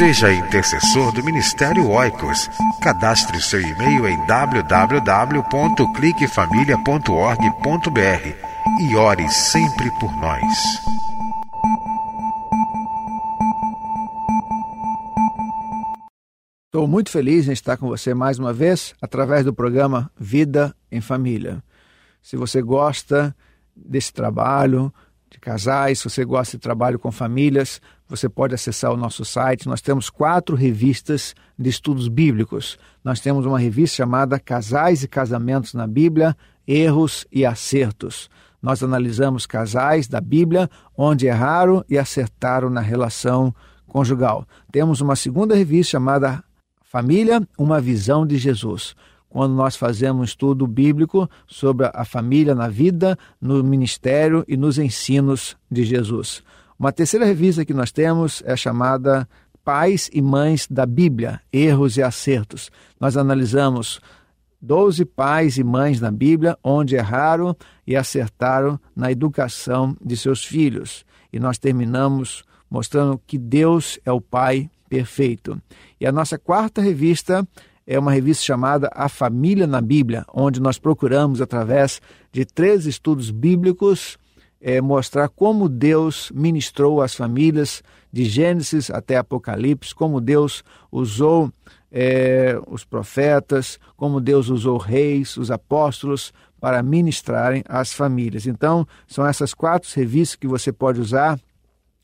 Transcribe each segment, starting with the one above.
Seja intercessor do Ministério Oicos. Cadastre seu e-mail em www.cliquefamilia.org.br e ore sempre por nós. Estou muito feliz em estar com você mais uma vez através do programa Vida em Família. Se você gosta desse trabalho, de casais, se você gosta de trabalho com famílias, você pode acessar o nosso site. Nós temos quatro revistas de estudos bíblicos. Nós temos uma revista chamada Casais e Casamentos na Bíblia, Erros e Acertos. Nós analisamos casais da Bíblia onde erraram e acertaram na relação conjugal. Temos uma segunda revista chamada Família, uma visão de Jesus quando nós fazemos estudo bíblico sobre a família na vida, no ministério e nos ensinos de Jesus. Uma terceira revista que nós temos é chamada Pais e Mães da Bíblia, Erros e Acertos. Nós analisamos 12 pais e mães na Bíblia onde erraram e acertaram na educação de seus filhos. E nós terminamos mostrando que Deus é o Pai perfeito. E a nossa quarta revista é uma revista chamada A Família na Bíblia, onde nós procuramos, através de três estudos bíblicos, é, mostrar como Deus ministrou as famílias, de Gênesis até Apocalipse, como Deus usou é, os profetas, como Deus usou reis, os apóstolos, para ministrarem as famílias. Então, são essas quatro revistas que você pode usar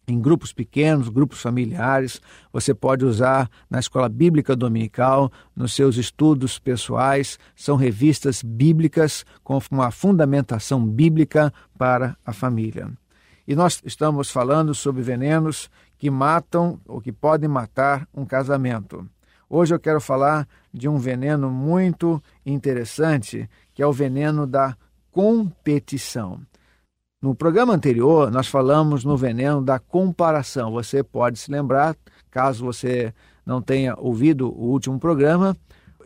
em grupos pequenos, grupos familiares. Você pode usar na escola bíblica dominical, nos seus estudos pessoais. São revistas bíblicas com uma fundamentação bíblica para a família. E nós estamos falando sobre venenos que matam ou que podem matar um casamento. Hoje eu quero falar de um veneno muito interessante, que é o veneno da competição. No programa anterior, nós falamos no veneno da comparação. Você pode se lembrar, caso você não tenha ouvido o último programa,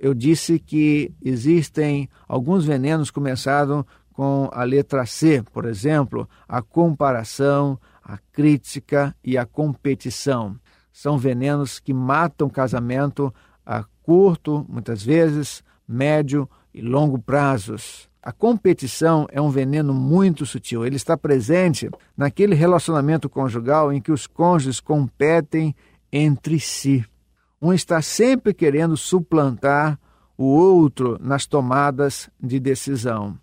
eu disse que existem alguns venenos começados com a letra C, por exemplo, a comparação, a crítica e a competição. São venenos que matam casamento a curto, muitas vezes, médio e longo prazos. A competição é um veneno muito sutil. Ele está presente naquele relacionamento conjugal em que os cônjuges competem entre si. Um está sempre querendo suplantar o outro nas tomadas de decisão.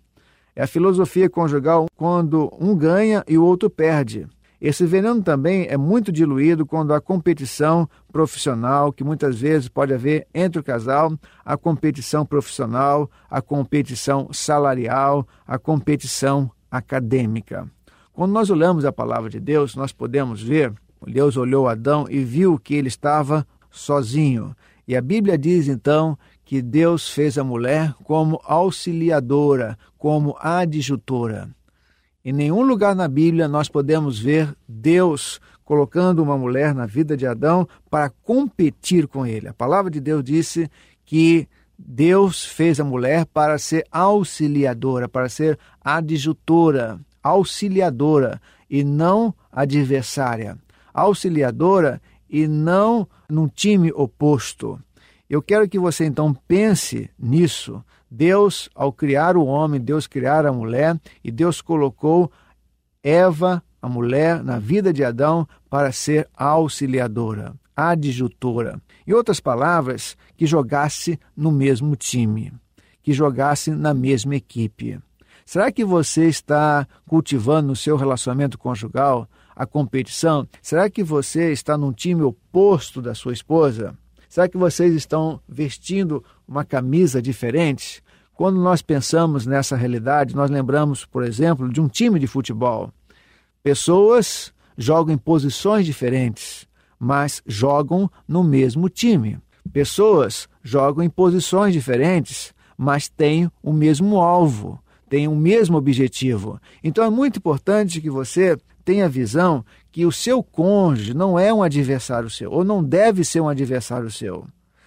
É a filosofia conjugal quando um ganha e o outro perde. Esse veneno também é muito diluído quando a competição profissional, que muitas vezes pode haver entre o casal, a competição profissional, a competição salarial, a competição acadêmica. Quando nós olhamos a palavra de Deus, nós podemos ver, Deus olhou Adão e viu que ele estava sozinho. E a Bíblia diz então que Deus fez a mulher como auxiliadora, como adjutora. Em nenhum lugar na Bíblia nós podemos ver Deus colocando uma mulher na vida de Adão para competir com ele. A palavra de Deus disse que Deus fez a mulher para ser auxiliadora, para ser adjutora, auxiliadora e não adversária. Auxiliadora e não num time oposto. Eu quero que você então pense nisso. Deus, ao criar o homem, Deus criar a mulher e Deus colocou Eva, a mulher, na vida de Adão para ser auxiliadora, adjutora. Em outras palavras, que jogasse no mesmo time, que jogasse na mesma equipe. Será que você está cultivando no seu relacionamento conjugal a competição? Será que você está num time oposto da sua esposa? Será que vocês estão vestindo uma camisa diferente? Quando nós pensamos nessa realidade, nós lembramos, por exemplo, de um time de futebol. Pessoas jogam em posições diferentes, mas jogam no mesmo time. Pessoas jogam em posições diferentes, mas têm o mesmo alvo, têm o mesmo objetivo. Então é muito importante que você tenha a visão que o seu cônjuge não é um adversário seu, ou não deve ser um adversário seu,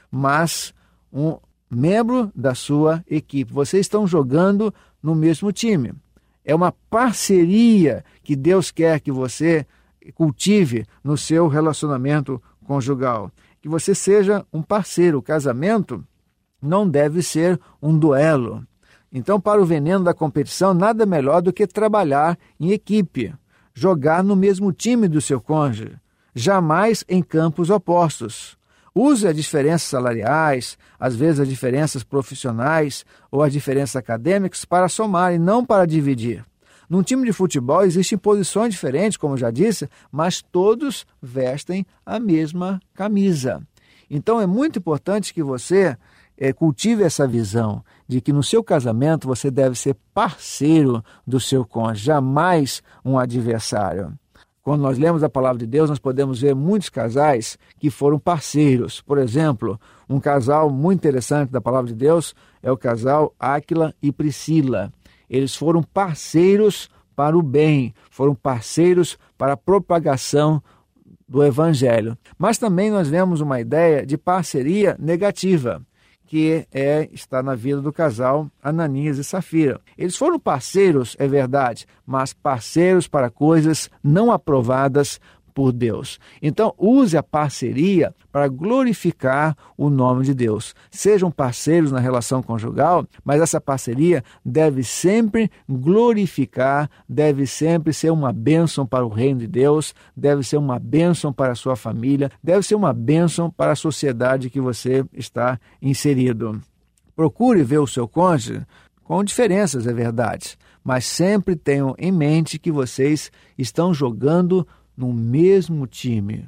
mas um membro da sua equipe. Vocês estão jogando no mesmo time. É uma parceria que Deus quer que você cultive no seu relacionamento conjugal. Que você seja um parceiro. O casamento não deve ser um duelo. Então, para o veneno da competição, nada melhor do que trabalhar em equipe jogar no mesmo time do seu cônjuge, jamais em campos opostos. Use as diferenças salariais, às vezes as diferenças profissionais ou as diferenças acadêmicas para somar e não para dividir. Num time de futebol existem posições diferentes, como já disse, mas todos vestem a mesma camisa. Então é muito importante que você é, cultive essa visão de que no seu casamento você deve ser parceiro do seu cônjuge, jamais um adversário. Quando nós lemos a palavra de Deus, nós podemos ver muitos casais que foram parceiros. Por exemplo, um casal muito interessante da palavra de Deus é o casal Áquila e Priscila. Eles foram parceiros para o bem, foram parceiros para a propagação do evangelho. Mas também nós vemos uma ideia de parceria negativa que é está na vida do casal Ananias e Safira. Eles foram parceiros, é verdade, mas parceiros para coisas não aprovadas por Deus. Então, use a parceria para glorificar o nome de Deus. Sejam parceiros na relação conjugal, mas essa parceria deve sempre glorificar, deve sempre ser uma bênção para o reino de Deus, deve ser uma bênção para a sua família, deve ser uma bênção para a sociedade que você está inserido. Procure ver o seu cônjuge com diferenças, é verdade, mas sempre tenham em mente que vocês estão jogando no mesmo time.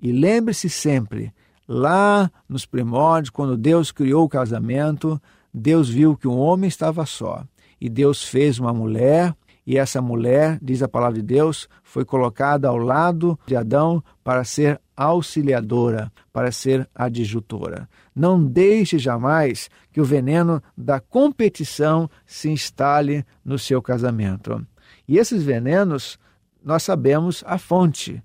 E lembre-se sempre, lá nos primórdios, quando Deus criou o casamento, Deus viu que o homem estava só. E Deus fez uma mulher, e essa mulher, diz a palavra de Deus, foi colocada ao lado de Adão para ser auxiliadora, para ser adjutora. Não deixe jamais que o veneno da competição se instale no seu casamento. E esses venenos nós sabemos a fonte.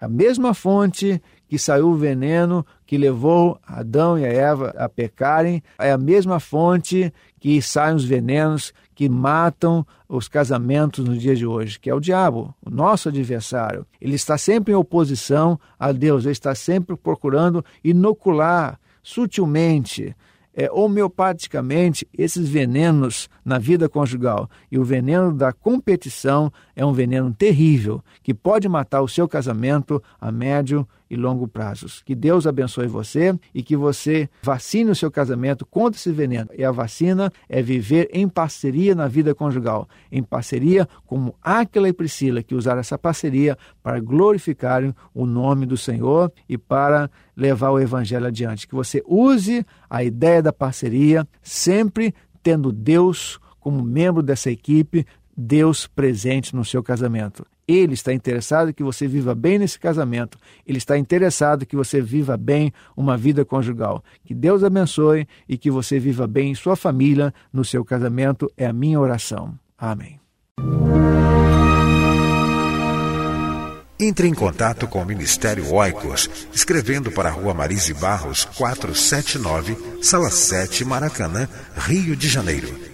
A mesma fonte que saiu o veneno que levou Adão e a Eva a pecarem, é a mesma fonte que saem os venenos que matam os casamentos nos dias de hoje, que é o diabo, o nosso adversário. Ele está sempre em oposição a Deus, ele está sempre procurando inocular sutilmente é, homeopaticamente esses venenos na vida conjugal. E o veneno da competição é um veneno terrível que pode matar o seu casamento a médio e longo prazos. Que Deus abençoe você e que você vacine o seu casamento contra esse veneno. E a vacina é viver em parceria na vida conjugal, em parceria como Áquila e Priscila, que usaram essa parceria para glorificarem o nome do Senhor e para levar o evangelho adiante. Que você use a ideia da parceria sempre tendo Deus como membro dessa equipe, Deus presente no seu casamento. Ele está interessado que você viva bem nesse casamento. Ele está interessado que você viva bem uma vida conjugal. Que Deus abençoe e que você viva bem em sua família, no seu casamento. É a minha oração. Amém. Entre em contato com o Ministério Oicos, escrevendo para a Rua Marise Barros, 479, Sala 7, Maracanã, Rio de Janeiro.